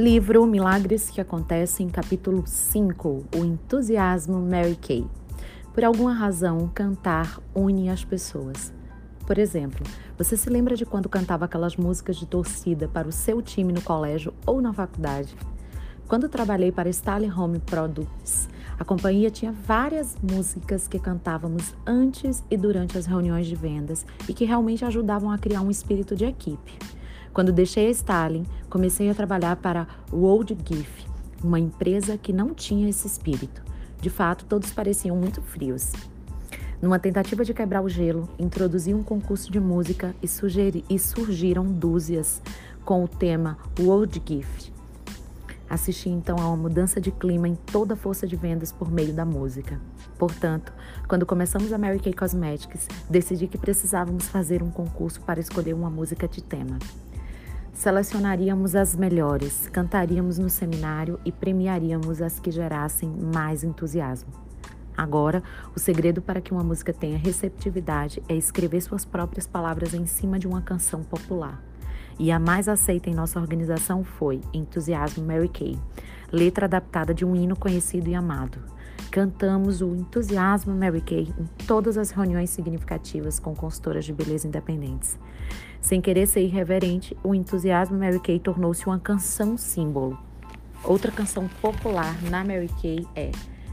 Livro Milagres que Acontecem, capítulo 5 O Entusiasmo Mary Kay. Por alguma razão, cantar une as pessoas. Por exemplo, você se lembra de quando cantava aquelas músicas de torcida para o seu time no colégio ou na faculdade? Quando trabalhei para Stanley Home Products, a companhia tinha várias músicas que cantávamos antes e durante as reuniões de vendas e que realmente ajudavam a criar um espírito de equipe. Quando deixei a Stalin, comecei a trabalhar para World GIF, uma empresa que não tinha esse espírito. De fato, todos pareciam muito frios. Numa tentativa de quebrar o gelo, introduzi um concurso de música e, sugeri, e surgiram dúzias com o tema World Gift. Assisti então a uma mudança de clima em toda a força de vendas por meio da música. Portanto, quando começamos a Mary Kay Cosmetics, decidi que precisávamos fazer um concurso para escolher uma música de tema. Selecionaríamos as melhores, cantaríamos no seminário e premiaríamos as que gerassem mais entusiasmo. Agora, o segredo para que uma música tenha receptividade é escrever suas próprias palavras em cima de uma canção popular. E a mais aceita em nossa organização foi Entusiasmo Mary Kay, letra adaptada de um hino conhecido e amado. Cantamos o Entusiasmo Mary Kay em todas as reuniões significativas com consultoras de beleza independentes. Sem querer ser irreverente, o entusiasmo Mary Kay tornou-se uma canção símbolo. Outra canção popular na Mary Kay é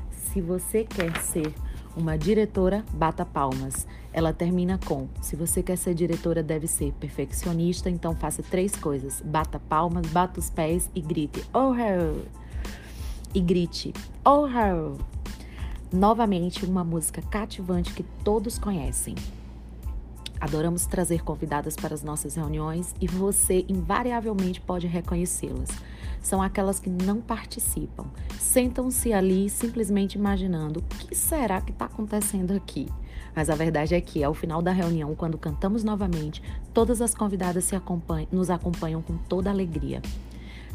Se você quer ser uma diretora, bata palmas. Ela termina com: Se você quer ser diretora, deve ser perfeccionista, então faça três coisas: bata palmas, bata os pés e grite: Oh, hell! E grite: Oh, hell! Novamente, uma música cativante que todos conhecem. Adoramos trazer convidadas para as nossas reuniões e você invariavelmente pode reconhecê-las. São aquelas que não participam, sentam-se ali simplesmente imaginando o que será que está acontecendo aqui. Mas a verdade é que, ao final da reunião, quando cantamos novamente, todas as convidadas acompanham, nos acompanham com toda alegria.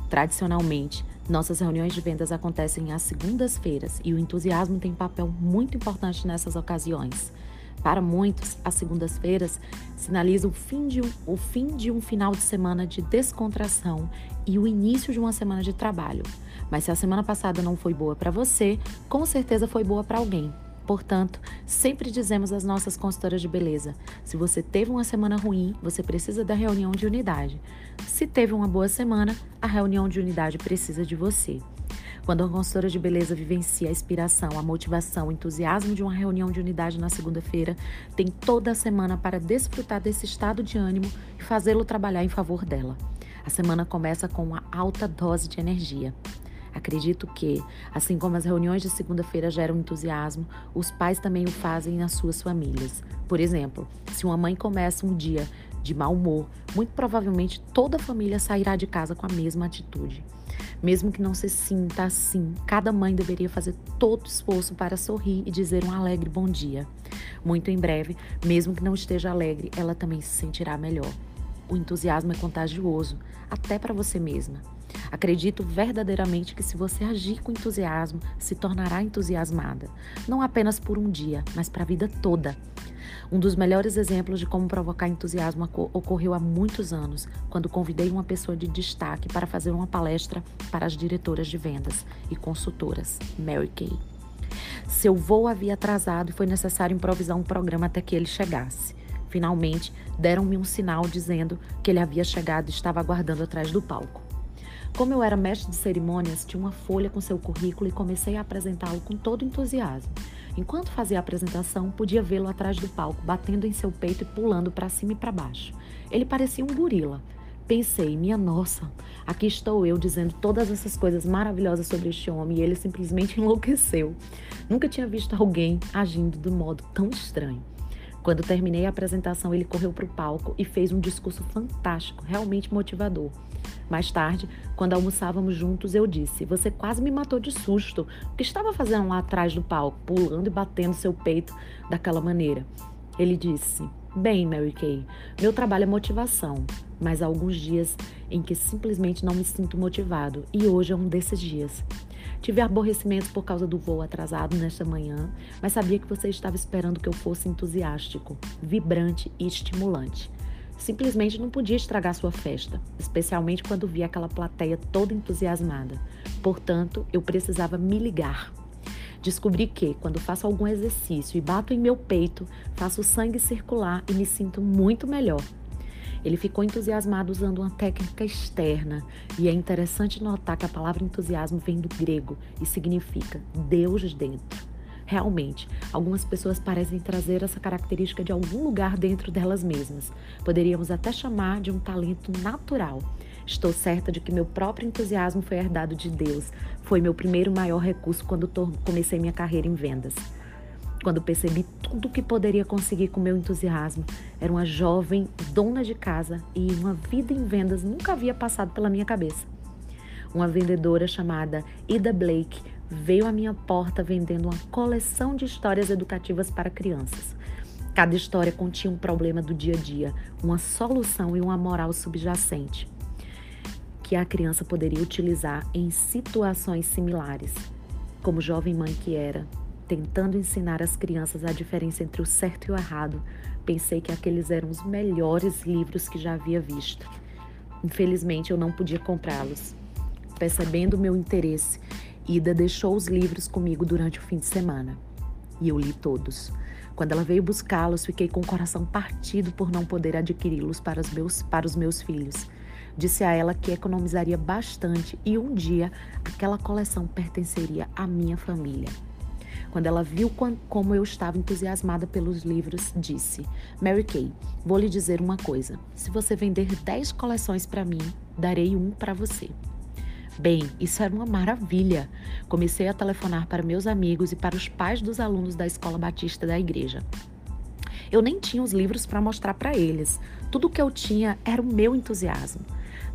Tradicionalmente, nossas reuniões de vendas acontecem às segundas-feiras e o entusiasmo tem papel muito importante nessas ocasiões. Para muitos, as segundas-feiras sinalizam o fim, de um, o fim de um final de semana de descontração e o início de uma semana de trabalho. Mas se a semana passada não foi boa para você, com certeza foi boa para alguém. Portanto, sempre dizemos às nossas consultoras de beleza: se você teve uma semana ruim, você precisa da reunião de unidade. Se teve uma boa semana, a reunião de unidade precisa de você. Quando a consultora de beleza vivencia a inspiração, a motivação, o entusiasmo de uma reunião de unidade na segunda-feira, tem toda a semana para desfrutar desse estado de ânimo e fazê-lo trabalhar em favor dela. A semana começa com uma alta dose de energia. Acredito que, assim como as reuniões de segunda-feira geram entusiasmo, os pais também o fazem nas suas famílias. Por exemplo, se uma mãe começa um dia de mau humor, muito provavelmente toda a família sairá de casa com a mesma atitude. Mesmo que não se sinta assim, cada mãe deveria fazer todo esforço para sorrir e dizer um alegre bom dia. Muito em breve, mesmo que não esteja alegre, ela também se sentirá melhor. O entusiasmo é contagioso, até para você mesma. Acredito verdadeiramente que se você agir com entusiasmo, se tornará entusiasmada, não apenas por um dia, mas para a vida toda. Um dos melhores exemplos de como provocar entusiasmo ocorreu há muitos anos, quando convidei uma pessoa de destaque para fazer uma palestra para as diretoras de vendas e consultoras, Mary Kay. Seu voo havia atrasado e foi necessário improvisar um programa até que ele chegasse. Finalmente, deram-me um sinal dizendo que ele havia chegado e estava aguardando atrás do palco. Como eu era mestre de cerimônias, tinha uma folha com seu currículo e comecei a apresentá-lo com todo entusiasmo. Enquanto fazia a apresentação, podia vê-lo atrás do palco, batendo em seu peito e pulando para cima e para baixo. Ele parecia um gorila. Pensei, minha nossa, aqui estou eu dizendo todas essas coisas maravilhosas sobre este homem e ele simplesmente enlouqueceu. Nunca tinha visto alguém agindo de modo tão estranho. Quando terminei a apresentação, ele correu para o palco e fez um discurso fantástico, realmente motivador. Mais tarde, quando almoçávamos juntos, eu disse: Você quase me matou de susto. O que estava fazendo lá atrás do palco, pulando e batendo seu peito daquela maneira? Ele disse: Bem, Mary Kay, meu trabalho é motivação, mas há alguns dias em que simplesmente não me sinto motivado e hoje é um desses dias. Tive aborrecimentos por causa do voo atrasado nesta manhã, mas sabia que você estava esperando que eu fosse entusiástico, vibrante e estimulante. Simplesmente não podia estragar sua festa, especialmente quando via aquela plateia toda entusiasmada. Portanto, eu precisava me ligar. Descobri que, quando faço algum exercício e bato em meu peito, faço o sangue circular e me sinto muito melhor. Ele ficou entusiasmado usando uma técnica externa, e é interessante notar que a palavra entusiasmo vem do grego e significa Deus dentro. Realmente, algumas pessoas parecem trazer essa característica de algum lugar dentro delas mesmas. Poderíamos até chamar de um talento natural. Estou certa de que meu próprio entusiasmo foi herdado de Deus. Foi meu primeiro maior recurso quando comecei minha carreira em vendas. Quando percebi tudo o que poderia conseguir com meu entusiasmo, era uma jovem dona de casa e uma vida em vendas nunca havia passado pela minha cabeça. Uma vendedora chamada Ida Blake veio à minha porta vendendo uma coleção de histórias educativas para crianças. Cada história continha um problema do dia a dia, uma solução e uma moral subjacente que a criança poderia utilizar em situações similares. Como jovem mãe que era, tentando ensinar às crianças a diferença entre o certo e o errado, pensei que aqueles eram os melhores livros que já havia visto. Infelizmente, eu não podia comprá-los. Percebendo meu interesse, Ida deixou os livros comigo durante o fim de semana e eu li todos. Quando ela veio buscá-los, fiquei com o coração partido por não poder adquiri-los para, os meus, para os meus filhos. Disse a ela que economizaria bastante e um dia aquela coleção pertenceria à minha família. Quando ela viu como eu estava entusiasmada pelos livros, disse: Mary Kay, vou lhe dizer uma coisa. Se você vender 10 coleções para mim, darei um para você. Bem, isso era uma maravilha. Comecei a telefonar para meus amigos e para os pais dos alunos da Escola Batista da igreja. Eu nem tinha os livros para mostrar para eles. Tudo o que eu tinha era o meu entusiasmo.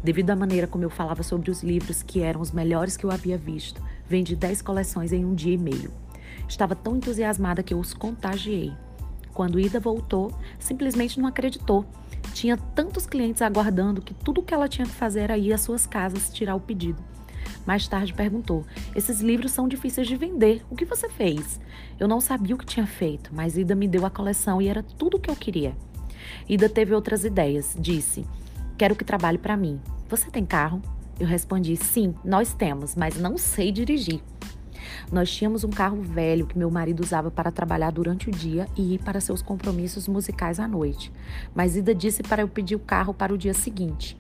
Devido à maneira como eu falava sobre os livros, que eram os melhores que eu havia visto, vendi 10 coleções em um dia e meio. Estava tão entusiasmada que eu os contagiei. Quando Ida voltou, simplesmente não acreditou. Tinha tantos clientes aguardando que tudo o que ela tinha que fazer era ir às suas casas tirar o pedido. Mais tarde perguntou: Esses livros são difíceis de vender. O que você fez? Eu não sabia o que tinha feito, mas Ida me deu a coleção e era tudo o que eu queria. Ida teve outras ideias. Disse: Quero que trabalhe para mim. Você tem carro? Eu respondi: Sim, nós temos, mas não sei dirigir. Nós tínhamos um carro velho que meu marido usava para trabalhar durante o dia e ir para seus compromissos musicais à noite. Mas Ida disse para eu pedir o carro para o dia seguinte.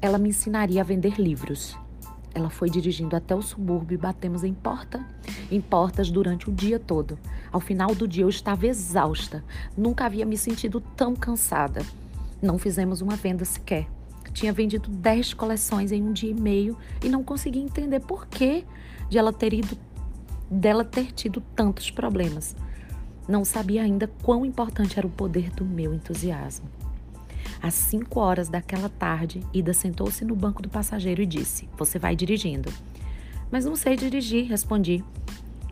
Ela me ensinaria a vender livros. Ela foi dirigindo até o subúrbio e batemos em porta, em portas durante o dia todo. Ao final do dia eu estava exausta. Nunca havia me sentido tão cansada. Não fizemos uma venda sequer. Tinha vendido 10 coleções em um dia e meio e não conseguia entender por que de ela ter ido dela ter tido tantos problemas. Não sabia ainda quão importante era o poder do meu entusiasmo. Às cinco horas daquela tarde, Ida sentou-se no banco do passageiro e disse: Você vai dirigindo. Mas não sei dirigir, respondi.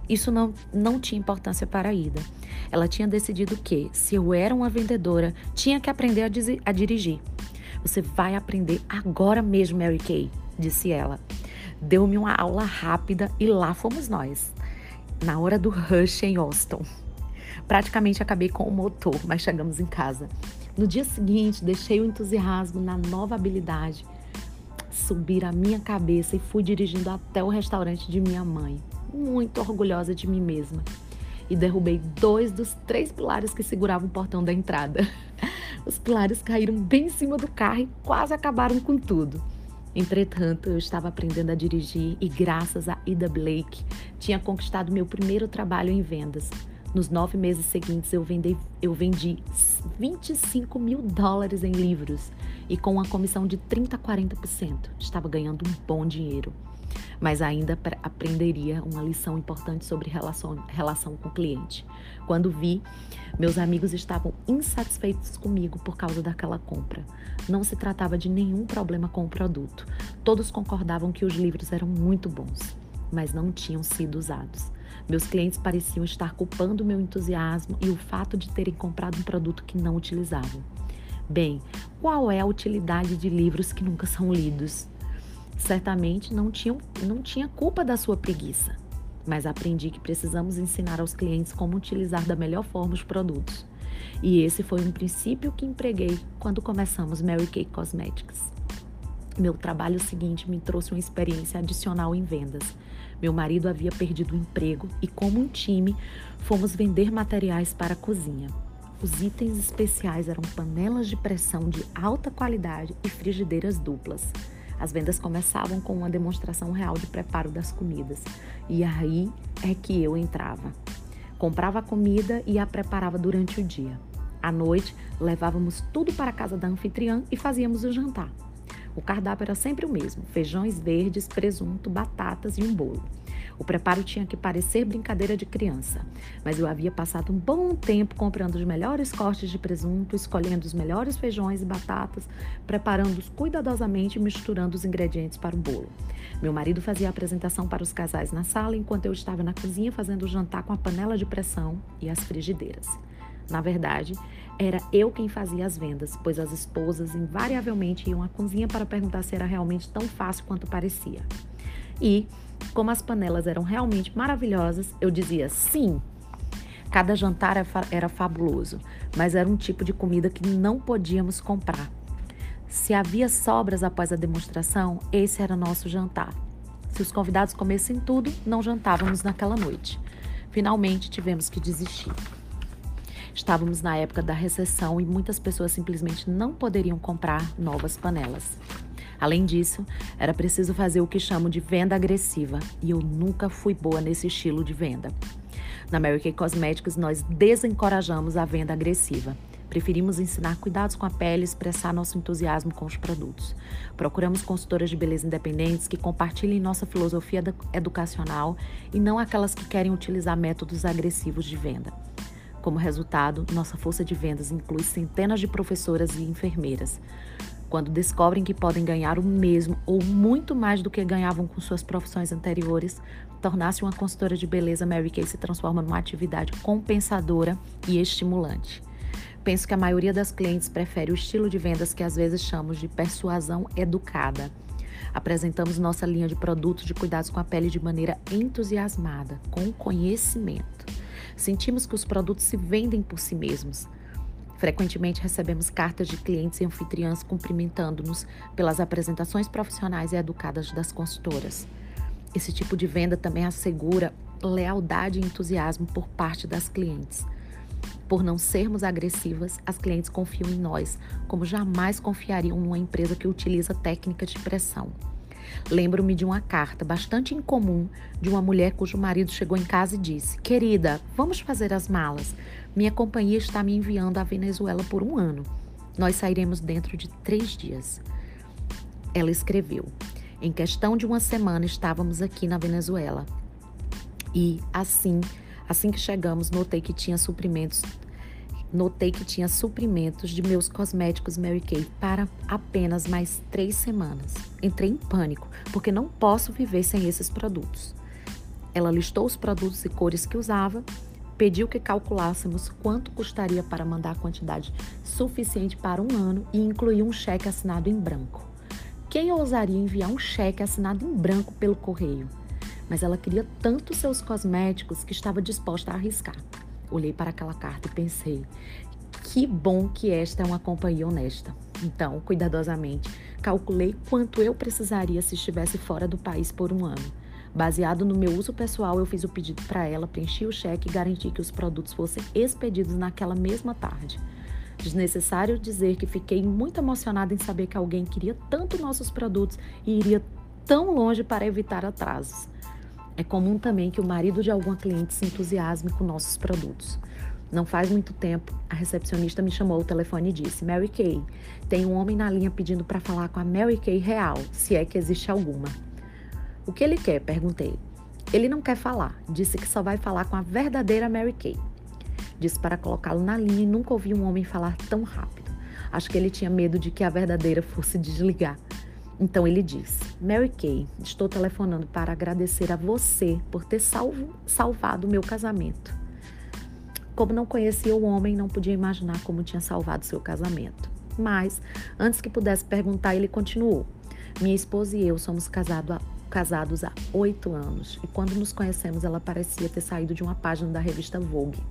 Isso não, não tinha importância para Ida. Ela tinha decidido que, se eu era uma vendedora, tinha que aprender a, a dirigir. Você vai aprender agora mesmo, Mary Kay, disse ela. Deu-me uma aula rápida e lá fomos nós na hora do rush em Austin. Praticamente acabei com o motor, mas chegamos em casa. No dia seguinte, deixei o entusiasmo na nova habilidade subir a minha cabeça e fui dirigindo até o restaurante de minha mãe, muito orgulhosa de mim mesma. E derrubei dois dos três pilares que seguravam o portão da entrada. Os pilares caíram bem em cima do carro e quase acabaram com tudo. Entretanto, eu estava aprendendo a dirigir e, graças a Ida Blake, tinha conquistado meu primeiro trabalho em vendas. Nos nove meses seguintes, eu, vendi, eu vendi 25 mil dólares em livros e, com uma comissão de 30% a 40%, estava ganhando um bom dinheiro. Mas ainda aprenderia uma lição importante sobre relação, relação com o cliente. Quando vi, meus amigos estavam insatisfeitos comigo por causa daquela compra. Não se tratava de nenhum problema com o produto. Todos concordavam que os livros eram muito bons, mas não tinham sido usados. Meus clientes pareciam estar culpando meu entusiasmo e o fato de terem comprado um produto que não utilizavam. Bem, qual é a utilidade de livros que nunca são lidos? Certamente não, tinham, não tinha culpa da sua preguiça, mas aprendi que precisamos ensinar aos clientes como utilizar da melhor forma os produtos. E esse foi um princípio que empreguei quando começamos Mary Kay Cosmetics. Meu trabalho seguinte me trouxe uma experiência adicional em vendas. Meu marido havia perdido o emprego e, como um time, fomos vender materiais para a cozinha. Os itens especiais eram panelas de pressão de alta qualidade e frigideiras duplas. As vendas começavam com uma demonstração real de preparo das comidas. E aí é que eu entrava. Comprava a comida e a preparava durante o dia. À noite, levávamos tudo para a casa da anfitriã e fazíamos o jantar. O cardápio era sempre o mesmo: feijões verdes, presunto, batatas e um bolo. O preparo tinha que parecer brincadeira de criança, mas eu havia passado um bom tempo comprando os melhores cortes de presunto, escolhendo os melhores feijões e batatas, preparando-os cuidadosamente e misturando os ingredientes para o bolo. Meu marido fazia a apresentação para os casais na sala enquanto eu estava na cozinha fazendo o jantar com a panela de pressão e as frigideiras. Na verdade, era eu quem fazia as vendas, pois as esposas invariavelmente iam à cozinha para perguntar se era realmente tão fácil quanto parecia. E, como as panelas eram realmente maravilhosas, eu dizia sim. Cada jantar era fabuloso, mas era um tipo de comida que não podíamos comprar. Se havia sobras após a demonstração, esse era nosso jantar. Se os convidados comessem tudo, não jantávamos naquela noite. Finalmente tivemos que desistir. Estávamos na época da recessão e muitas pessoas simplesmente não poderiam comprar novas panelas. Além disso, era preciso fazer o que chamo de venda agressiva, e eu nunca fui boa nesse estilo de venda. Na Kay Cosmetics, nós desencorajamos a venda agressiva. Preferimos ensinar cuidados com a pele e expressar nosso entusiasmo com os produtos. Procuramos consultoras de beleza independentes que compartilhem nossa filosofia educacional e não aquelas que querem utilizar métodos agressivos de venda. Como resultado, nossa força de vendas inclui centenas de professoras e enfermeiras. Quando descobrem que podem ganhar o mesmo ou muito mais do que ganhavam com suas profissões anteriores, tornar-se uma consultora de beleza Mary Kay se transforma numa atividade compensadora e estimulante. Penso que a maioria das clientes prefere o estilo de vendas que às vezes chamamos de persuasão educada. Apresentamos nossa linha de produtos de cuidados com a pele de maneira entusiasmada, com conhecimento. Sentimos que os produtos se vendem por si mesmos. Frequentemente recebemos cartas de clientes e anfitriãs cumprimentando-nos pelas apresentações profissionais e educadas das consultoras. Esse tipo de venda também assegura lealdade e entusiasmo por parte das clientes. Por não sermos agressivas, as clientes confiam em nós, como jamais confiariam numa empresa que utiliza técnica de pressão. Lembro-me de uma carta bastante incomum de uma mulher cujo marido chegou em casa e disse: Querida, vamos fazer as malas. Minha companhia está me enviando à Venezuela por um ano. Nós sairemos dentro de três dias. Ela escreveu: Em questão de uma semana estávamos aqui na Venezuela. E assim, assim que chegamos, notei que tinha suprimentos Notei que tinha suprimentos de meus cosméticos Mary Kay para apenas mais três semanas. Entrei em pânico, porque não posso viver sem esses produtos. Ela listou os produtos e cores que usava, pediu que calculássemos quanto custaria para mandar a quantidade suficiente para um ano e incluiu um cheque assinado em branco. Quem ousaria enviar um cheque assinado em branco pelo correio? Mas ela queria tanto seus cosméticos que estava disposta a arriscar. Olhei para aquela carta e pensei: que bom que esta é uma companhia honesta. Então, cuidadosamente, calculei quanto eu precisaria se estivesse fora do país por um ano. Baseado no meu uso pessoal, eu fiz o pedido para ela, preenchi o cheque e garanti que os produtos fossem expedidos naquela mesma tarde. Desnecessário dizer que fiquei muito emocionada em saber que alguém queria tanto nossos produtos e iria tão longe para evitar atrasos. É comum também que o marido de alguma cliente se entusiasme com nossos produtos. Não faz muito tempo, a recepcionista me chamou ao telefone e disse: Mary Kay, tem um homem na linha pedindo para falar com a Mary Kay real, se é que existe alguma. O que ele quer? perguntei. Ele não quer falar, disse que só vai falar com a verdadeira Mary Kay. Disse para colocá-lo na linha e nunca ouvi um homem falar tão rápido. Acho que ele tinha medo de que a verdadeira fosse desligar. Então ele diz: Mary Kay, estou telefonando para agradecer a você por ter salvo, salvado o meu casamento. Como não conhecia o homem, não podia imaginar como tinha salvado seu casamento. Mas, antes que pudesse perguntar, ele continuou: Minha esposa e eu somos casado casados há oito anos e quando nos conhecemos, ela parecia ter saído de uma página da revista Vogue.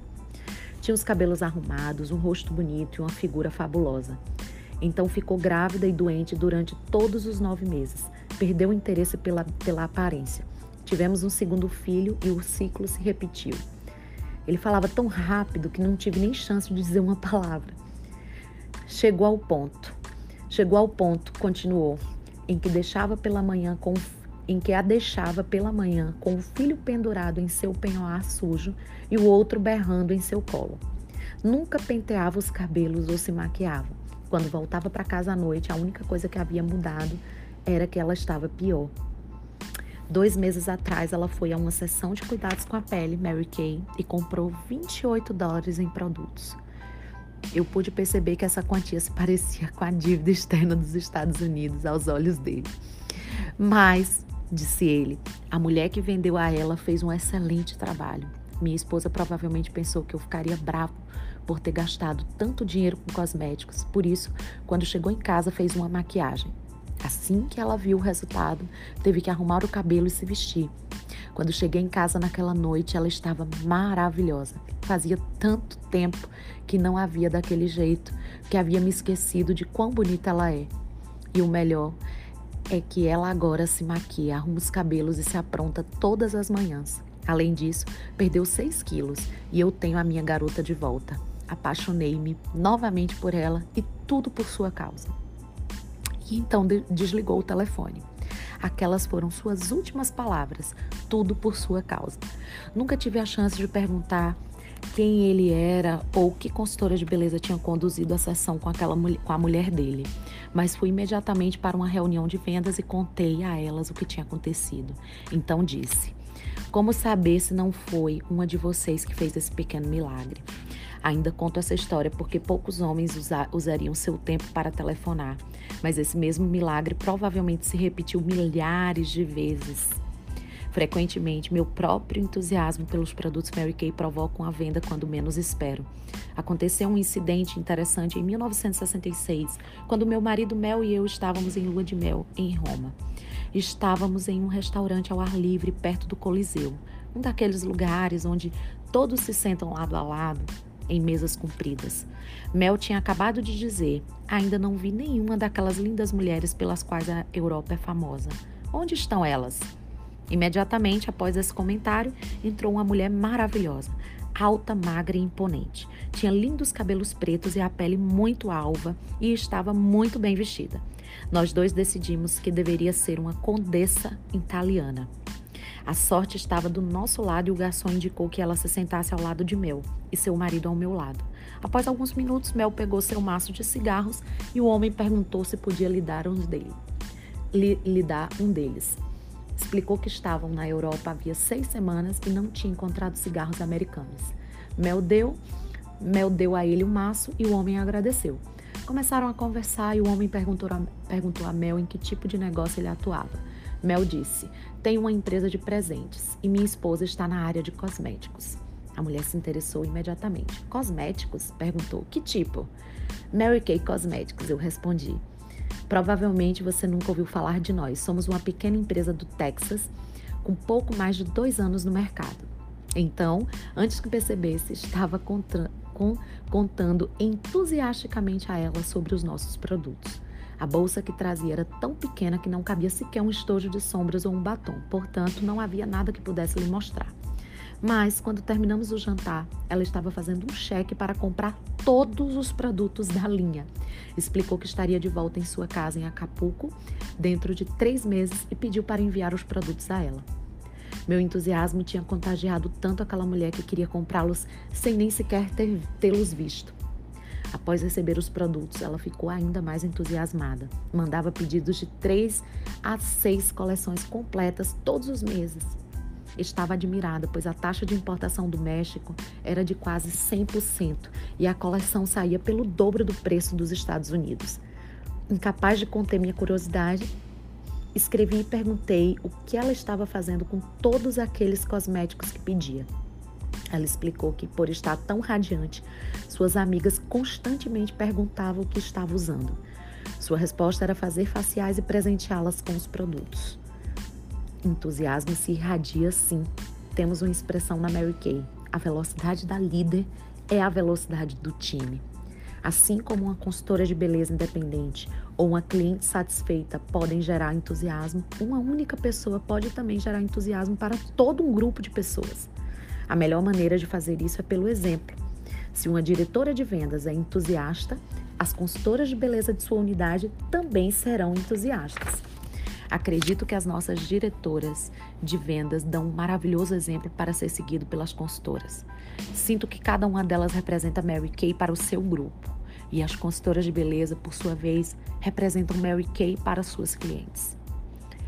Tinha os cabelos arrumados, um rosto bonito e uma figura fabulosa. Então ficou grávida e doente durante todos os nove meses. Perdeu o interesse pela, pela aparência. Tivemos um segundo filho e o ciclo se repetiu. Ele falava tão rápido que não tive nem chance de dizer uma palavra. Chegou ao ponto. Chegou ao ponto, continuou, em que deixava pela manhã com em que a deixava pela manhã com o filho pendurado em seu penhoar sujo e o outro berrando em seu colo. Nunca penteava os cabelos ou se maquiava. Quando voltava para casa à noite, a única coisa que havia mudado era que ela estava pior. Dois meses atrás, ela foi a uma sessão de cuidados com a pele, Mary Kay, e comprou 28 dólares em produtos. Eu pude perceber que essa quantia se parecia com a dívida externa dos Estados Unidos aos olhos dele. Mas disse ele. A mulher que vendeu a ela fez um excelente trabalho. Minha esposa provavelmente pensou que eu ficaria bravo por ter gastado tanto dinheiro com cosméticos. Por isso, quando chegou em casa, fez uma maquiagem. Assim que ela viu o resultado, teve que arrumar o cabelo e se vestir. Quando cheguei em casa naquela noite, ela estava maravilhosa. Fazia tanto tempo que não havia daquele jeito que havia me esquecido de quão bonita ela é. E o melhor é que ela agora se maquia, arruma os cabelos e se apronta todas as manhãs. Além disso, perdeu 6 quilos e eu tenho a minha garota de volta. Apaixonei-me novamente por ela e tudo por sua causa. E então desligou o telefone. Aquelas foram suas últimas palavras, tudo por sua causa. Nunca tive a chance de perguntar quem ele era ou que consultora de beleza tinha conduzido a sessão com, aquela, com a mulher dele mas fui imediatamente para uma reunião de vendas e contei a elas o que tinha acontecido. Então disse: Como saber se não foi uma de vocês que fez esse pequeno milagre? Ainda conto essa história porque poucos homens usa usariam seu tempo para telefonar, mas esse mesmo milagre provavelmente se repetiu milhares de vezes. Frequentemente, meu próprio entusiasmo pelos produtos Mary Kay provoca a venda quando menos espero. Aconteceu um incidente interessante em 1966, quando meu marido Mel e eu estávamos em lua de mel em Roma. Estávamos em um restaurante ao ar livre perto do Coliseu, um daqueles lugares onde todos se sentam lado a lado em mesas compridas. Mel tinha acabado de dizer: ainda não vi nenhuma daquelas lindas mulheres pelas quais a Europa é famosa. Onde estão elas? Imediatamente após esse comentário, entrou uma mulher maravilhosa, alta, magra e imponente. Tinha lindos cabelos pretos e a pele muito alva e estava muito bem vestida. Nós dois decidimos que deveria ser uma condessa italiana. A sorte estava do nosso lado e o garçom indicou que ela se sentasse ao lado de Mel e seu marido ao meu lado. Após alguns minutos, Mel pegou seu maço de cigarros e o homem perguntou se podia lhe dar um, dele, lhe, lhe dar um deles. Explicou que estavam na Europa havia seis semanas e não tinha encontrado cigarros americanos. Mel deu, Mel deu a ele um maço e o homem agradeceu. Começaram a conversar e o homem perguntou a, perguntou a Mel em que tipo de negócio ele atuava. Mel disse: Tenho uma empresa de presentes e minha esposa está na área de cosméticos. A mulher se interessou imediatamente. Cosméticos? perguntou. Que tipo? Mary Kay Cosméticos, eu respondi. Provavelmente você nunca ouviu falar de nós. Somos uma pequena empresa do Texas com pouco mais de dois anos no mercado. Então, antes que percebesse, estava contando entusiasticamente a ela sobre os nossos produtos. A bolsa que trazia era tão pequena que não cabia sequer um estojo de sombras ou um batom, portanto, não havia nada que pudesse lhe mostrar. Mas, quando terminamos o jantar, ela estava fazendo um cheque para comprar todos os produtos da linha. Explicou que estaria de volta em sua casa em Acapulco dentro de três meses e pediu para enviar os produtos a ela. Meu entusiasmo tinha contagiado tanto aquela mulher que queria comprá-los sem nem sequer tê-los visto. Após receber os produtos, ela ficou ainda mais entusiasmada. Mandava pedidos de três a seis coleções completas todos os meses estava admirada, pois a taxa de importação do México era de quase 100% e a coleção saía pelo dobro do preço dos Estados Unidos. Incapaz de conter minha curiosidade, escrevi e perguntei o que ela estava fazendo com todos aqueles cosméticos que pedia. Ela explicou que, por estar tão radiante, suas amigas constantemente perguntavam o que estava usando. Sua resposta era fazer faciais e presenteá-las com os produtos entusiasmo se irradia sim. Temos uma expressão na Mary Kay. A velocidade da líder é a velocidade do time. Assim como uma consultora de beleza independente ou uma cliente satisfeita podem gerar entusiasmo, uma única pessoa pode também gerar entusiasmo para todo um grupo de pessoas. A melhor maneira de fazer isso é pelo exemplo. Se uma diretora de vendas é entusiasta, as consultoras de beleza de sua unidade também serão entusiastas. Acredito que as nossas diretoras de vendas dão um maravilhoso exemplo para ser seguido pelas consultoras. Sinto que cada uma delas representa Mary Kay para o seu grupo. E as consultoras de beleza, por sua vez, representam Mary Kay para suas clientes.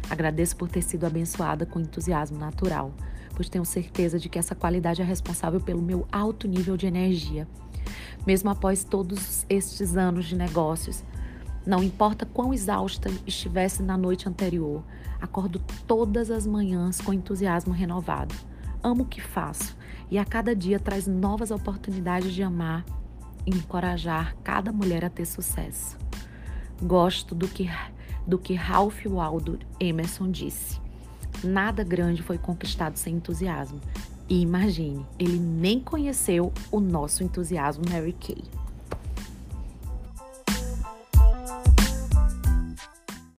Agradeço por ter sido abençoada com entusiasmo natural, pois tenho certeza de que essa qualidade é responsável pelo meu alto nível de energia. Mesmo após todos estes anos de negócios, não importa quão exausta estivesse na noite anterior, acordo todas as manhãs com entusiasmo renovado. Amo o que faço e a cada dia traz novas oportunidades de amar e encorajar cada mulher a ter sucesso. Gosto do que, do que Ralph Waldo Emerson disse. Nada grande foi conquistado sem entusiasmo. E imagine, ele nem conheceu o nosso entusiasmo Mary Kay.